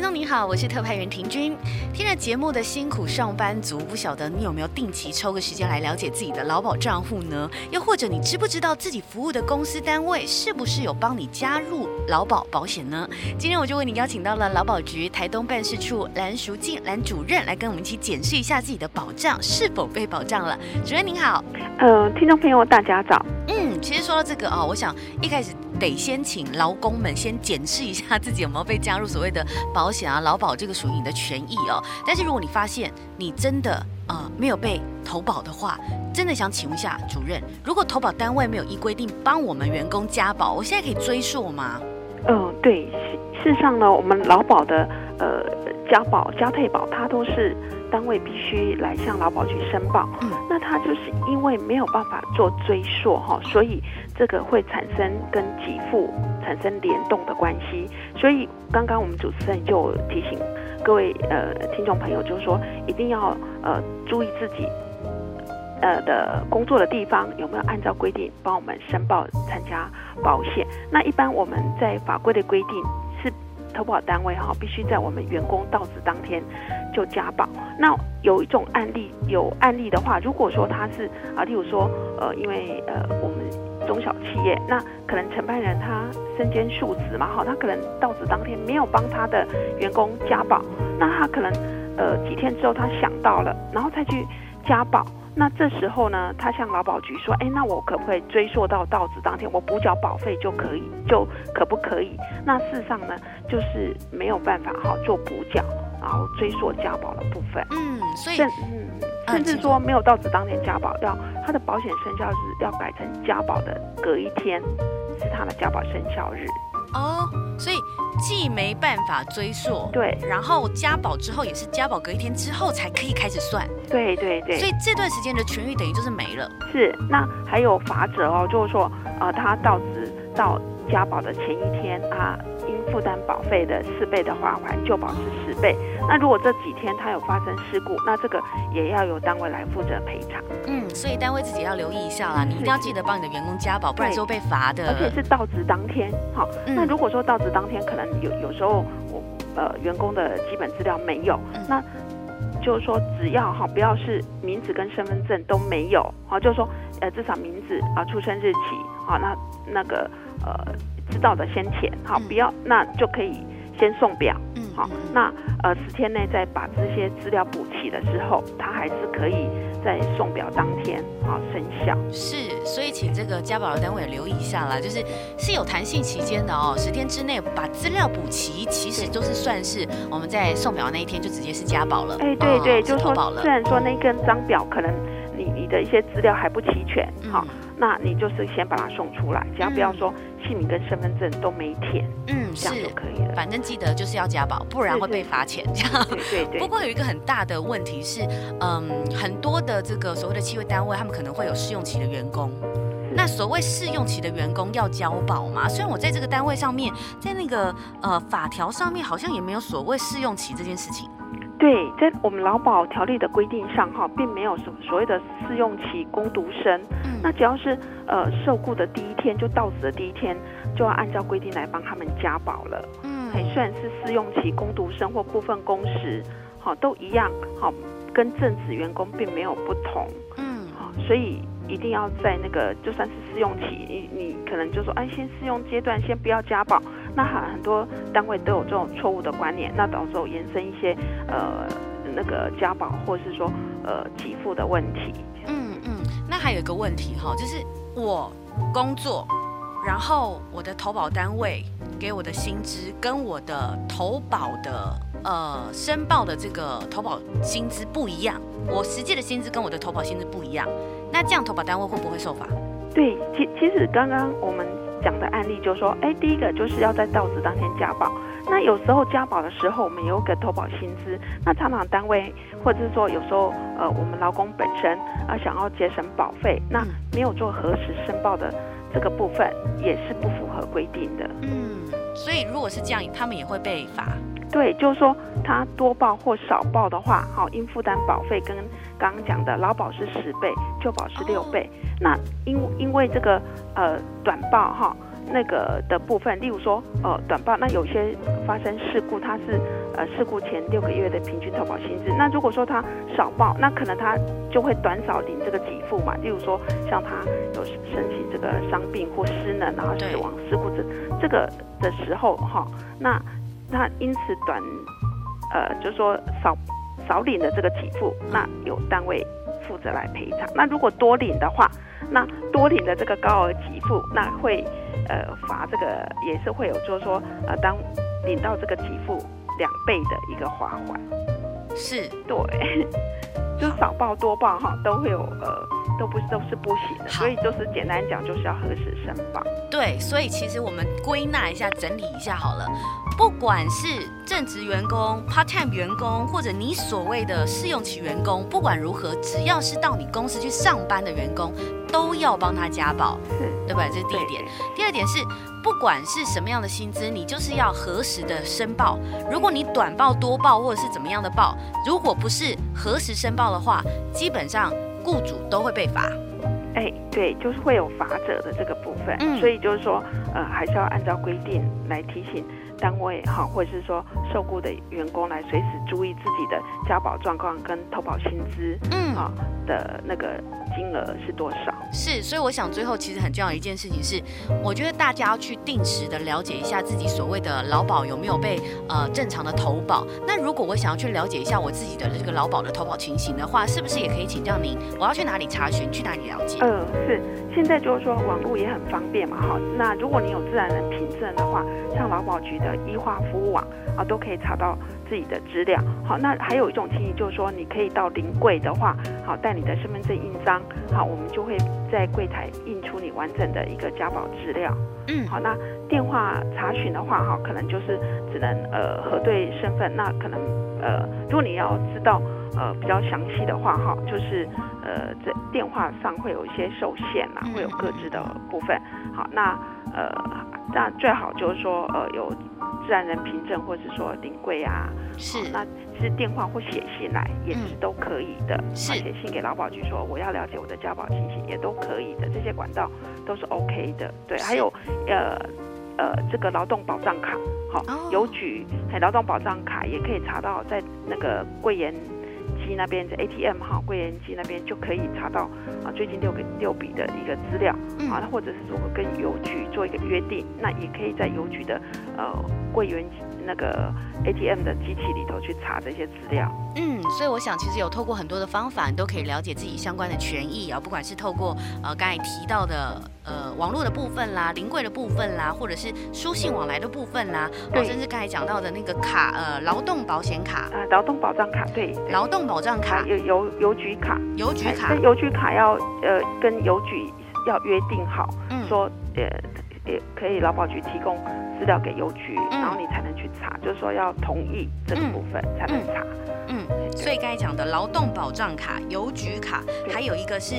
听众您好，我是特派员婷君。听了节目的辛苦上班族，不晓得你有没有定期抽个时间来了解自己的劳保账户呢？又或者你知不知道自己服务的公司单位是不是有帮你加入劳保保险呢？今天我就为你邀请到了劳保局台东办事处蓝淑静蓝主任来跟我们一起检视一下自己的保障是否被保障了。主任您好，呃，听众朋友大家早。嗯，其实说到这个啊、哦，我想一开始得先请劳工们先检视一下自己有没有被加入所谓的保险啊、劳保，这个属于你的权益哦。但是如果你发现你真的呃没有被投保的话，真的想请问一下主任，如果投保单位没有依规定帮我们员工加保，我现在可以追溯吗？嗯、呃，对，事实上呢，我们劳保的呃加保加退保，它都是。单位必须来向劳保局申报，嗯，那它就是因为没有办法做追溯哈，所以这个会产生跟给付产生联动的关系。所以刚刚我们主持人就提醒各位呃听众朋友，就是说一定要呃注意自己呃的工作的地方有没有按照规定帮我们申报参加保险。那一般我们在法规的规定是。投保单位哈，必须在我们员工到职当天就加保。那有一种案例，有案例的话，如果说他是啊，例如说呃，因为呃我们中小企业，那可能承办人他身兼数职嘛，哈，他可能到职当天没有帮他的员工加保，那他可能呃几天之后他想到了，然后再去加保。那这时候呢，他向劳保局说：“哎，那我可不可以追溯到到职当天，我补缴保费就可以，就可不可以？”那事实上呢，就是没有办法哈做补缴，然后追溯加保的部分。嗯，所以甚嗯，甚至说没有到职当天加保，要他的保险生效日要改成加保的隔一天，是他的加保生效日。哦，所以既没办法追溯，对，然后加保之后也是加保隔一天之后才可以开始算，对对对，所以这段时间的权益等于就是没了。是，那还有罚则哦，就是说，呃，他到职到加保的前一天啊。负担保费的四倍的话，还旧保是十倍。那如果这几天他有发生事故，那这个也要由单位来负责赔偿。嗯，所以单位自己要留意一下啦，你一定要记得帮你的员工加保，不然就会被罚的。而且是到职当天，好、嗯。那如果说到职当天，可能有有时候我呃员工的基本资料没有，嗯、那就是说只要哈不要是名字跟身份证都没有，好，就是说呃至少名字啊出生日期，好，那那个呃。知道的先填好，不要那就可以先送表，嗯，好，那呃十天内再把这些资料补齐了之后，它还是可以在送表当天啊生效。是，所以请这个家保的单位留意一下啦，就是是有弹性期间的哦，十天之内把资料补齐，其实都是算是我们在送表那一天就直接是家保了。哎，对对，哦、就投保了。虽然说那根张表可能你你的一些资料还不齐全，好、嗯，那你就是先把它送出来，只要不要说。姓名跟身份证都没填，嗯，这样就可以了。反正记得就是要加保，不然会被罚钱。这样，对对对。不过有一个很大的问题是，嗯，很多的这个所谓的企业单位，他们可能会有试用期的员工。那所谓试用期的员工要交保吗？虽然我在这个单位上面，在那个呃法条上面，好像也没有所谓试用期这件事情。对，在我们劳保条例的规定上，哈，并没有什么所谓的试用期工读生。嗯，那只要是呃受雇的第一天就到职的第一天，就要按照规定来帮他们加保了。嗯，虽然是试用期工读生或部分工时，好都一样，好跟正职员工并没有不同。嗯，好，所以一定要在那个就算是试用期，你你可能就说，哎，先试用阶段先不要加保。那很很多单位都有这种错误的观念，那到时候延伸一些呃那个加保或是说呃给付的问题。嗯还有一个问题哈，就是我工作，然后我的投保单位给我的薪资跟我的投保的呃申报的这个投保薪资不一样，我实际的薪资跟我的投保薪资不一样，那这样投保单位会不会受罚？对，其其实刚刚我们。讲的案例就是说，哎，第一个就是要在到职当天加保。那有时候加保的时候，我们有个投保薪资，那厂长单位或者是说有时候呃，我们劳工本身啊想要节省保费，那没有做核实申报的这个部分，也是不符合规定的。嗯，所以如果是这样，他们也会被罚。对，就是说他多报或少报的话，好，应负担保费跟刚刚讲的劳保是十倍，旧保是六倍。那因因为这个呃短报哈那个的部分，例如说呃短报，那有些发生事故，它是呃事故前六个月的平均投保薪资。那如果说他少报，那可能他就会短少领这个给付嘛。例如说像他有申请这个伤病或失能然后死亡事故这这个的时候哈，那。那因此短，呃，就是说少少领的这个给付，那有单位负责来赔偿。那如果多领的话，那多领的这个高额给付，那会呃罚这个也是会有，就是说呃当领到这个给付两倍的一个罚款。是，对，就少报多报哈都会有呃。都不是都是不行的，所以就是简单讲，就是要核实申报。对，所以其实我们归纳一下、整理一下好了。不管是正职员工、part time 员工，或者你所谓的试用期员工，不管如何，只要是到你公司去上班的员工，都要帮他加保，对吧？这是第一点。第二点是，不管是什么样的薪资，你就是要核实的申报。如果你短报、多报，或者是怎么样的报，如果不是核实申报的话，基本上。雇主都会被罚，哎，对，就是会有罚则的这个部分，嗯，所以就是说，呃，还是要按照规定来提醒单位哈，或者是说受雇的员工来随时注意自己的交保状况跟投保薪资，嗯，啊的那个。金额是多少？是，所以我想最后其实很重要一件事情是，我觉得大家要去定时的了解一下自己所谓的劳保有没有被呃正常的投保。那如果我想要去了解一下我自己的这个劳保的投保情形的话，是不是也可以请教您？我要去哪里查询？去哪里了解？嗯、呃，是。现在就是说网络也很方便嘛，哈。那如果你有自然人凭证的话，像劳保局的 e 化服务网啊，都可以查到。自己的资料，好，那还有一种情形就是说，你可以到临柜的话，好，带你的身份证印章，好，我们就会在柜台印出你完整的一个家保资料。嗯，好，那电话查询的话，哈，可能就是只能呃核对身份，那可能呃，如果你要知道呃比较详细的话，哈，就是呃在电话上会有一些受限啦，会有各自的部分。好，那呃，那最好就是说呃有。自然人凭证，或者是说临柜啊，是，那是电话或写信来也是都可以的。是，写信给劳保局说我要了解我的交保情形也都可以的，这些管道都是 OK 的。对，还有呃呃这个劳动保障卡，好，邮局还劳动保障卡也可以查到在那个柜员机那边的 ATM 哈，柜员机那边就可以查到啊最近六个六笔的一个资料，啊，或者是说跟邮局做一个约定，那也可以在邮局的呃柜员那个 ATM 的机器里头去查这些资料。嗯，所以我想其实有透过很多的方法，你都可以了解自己相关的权益啊，不管是透过呃刚才提到的呃网络的部分啦、临柜的部分啦，或者是书信往来的部分啦，或甚至刚才讲到的那个卡呃劳动保险卡。啊，劳动保障卡，对，劳动保障卡。有邮邮局卡，邮局卡，邮局卡要呃跟邮局要约定好，嗯，说呃也可以劳保局提供资料给邮局，嗯，然后你才能去查，就是说要同意这个部分才能查。嗯嗯，所以刚才讲的劳动保障卡、邮局卡，还有一个是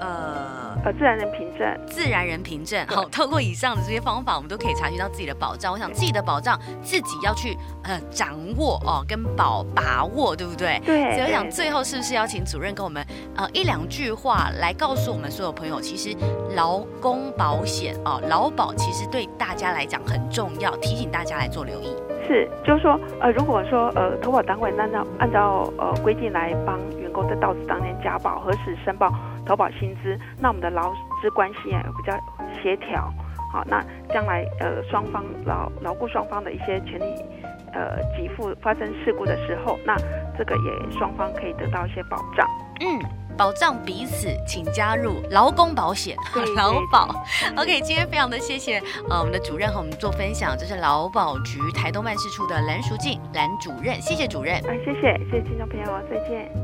呃呃自然人凭证，自然人凭证。好，透过以上的这些方法，我们都可以查询到自己的保障。我想自己的保障自己要去呃掌握哦，跟保把握，对不对？对。所以我想最后是不是要请主任跟我们呃一两句话来告诉我们所有朋友，其实劳工保险哦，劳保其实对大家来讲很重要，提醒大家来做留意。是，就是说，呃，如果说呃，投保单位按照按照呃规定来帮员工在到职当天加保、核实申报投保薪资，那我们的劳资关系啊比较协调，好，那将来呃双方劳劳雇双方的一些权利呃给付发生事故的时候，那这个也双方可以得到一些保障。嗯。保障彼此，请加入劳工保险，劳保。OK，今天非常的谢谢呃我们的主任和我们做分享，这是劳保局台东办事处的蓝淑静蓝主任，谢谢主任。啊，谢谢谢谢听众朋友，再见。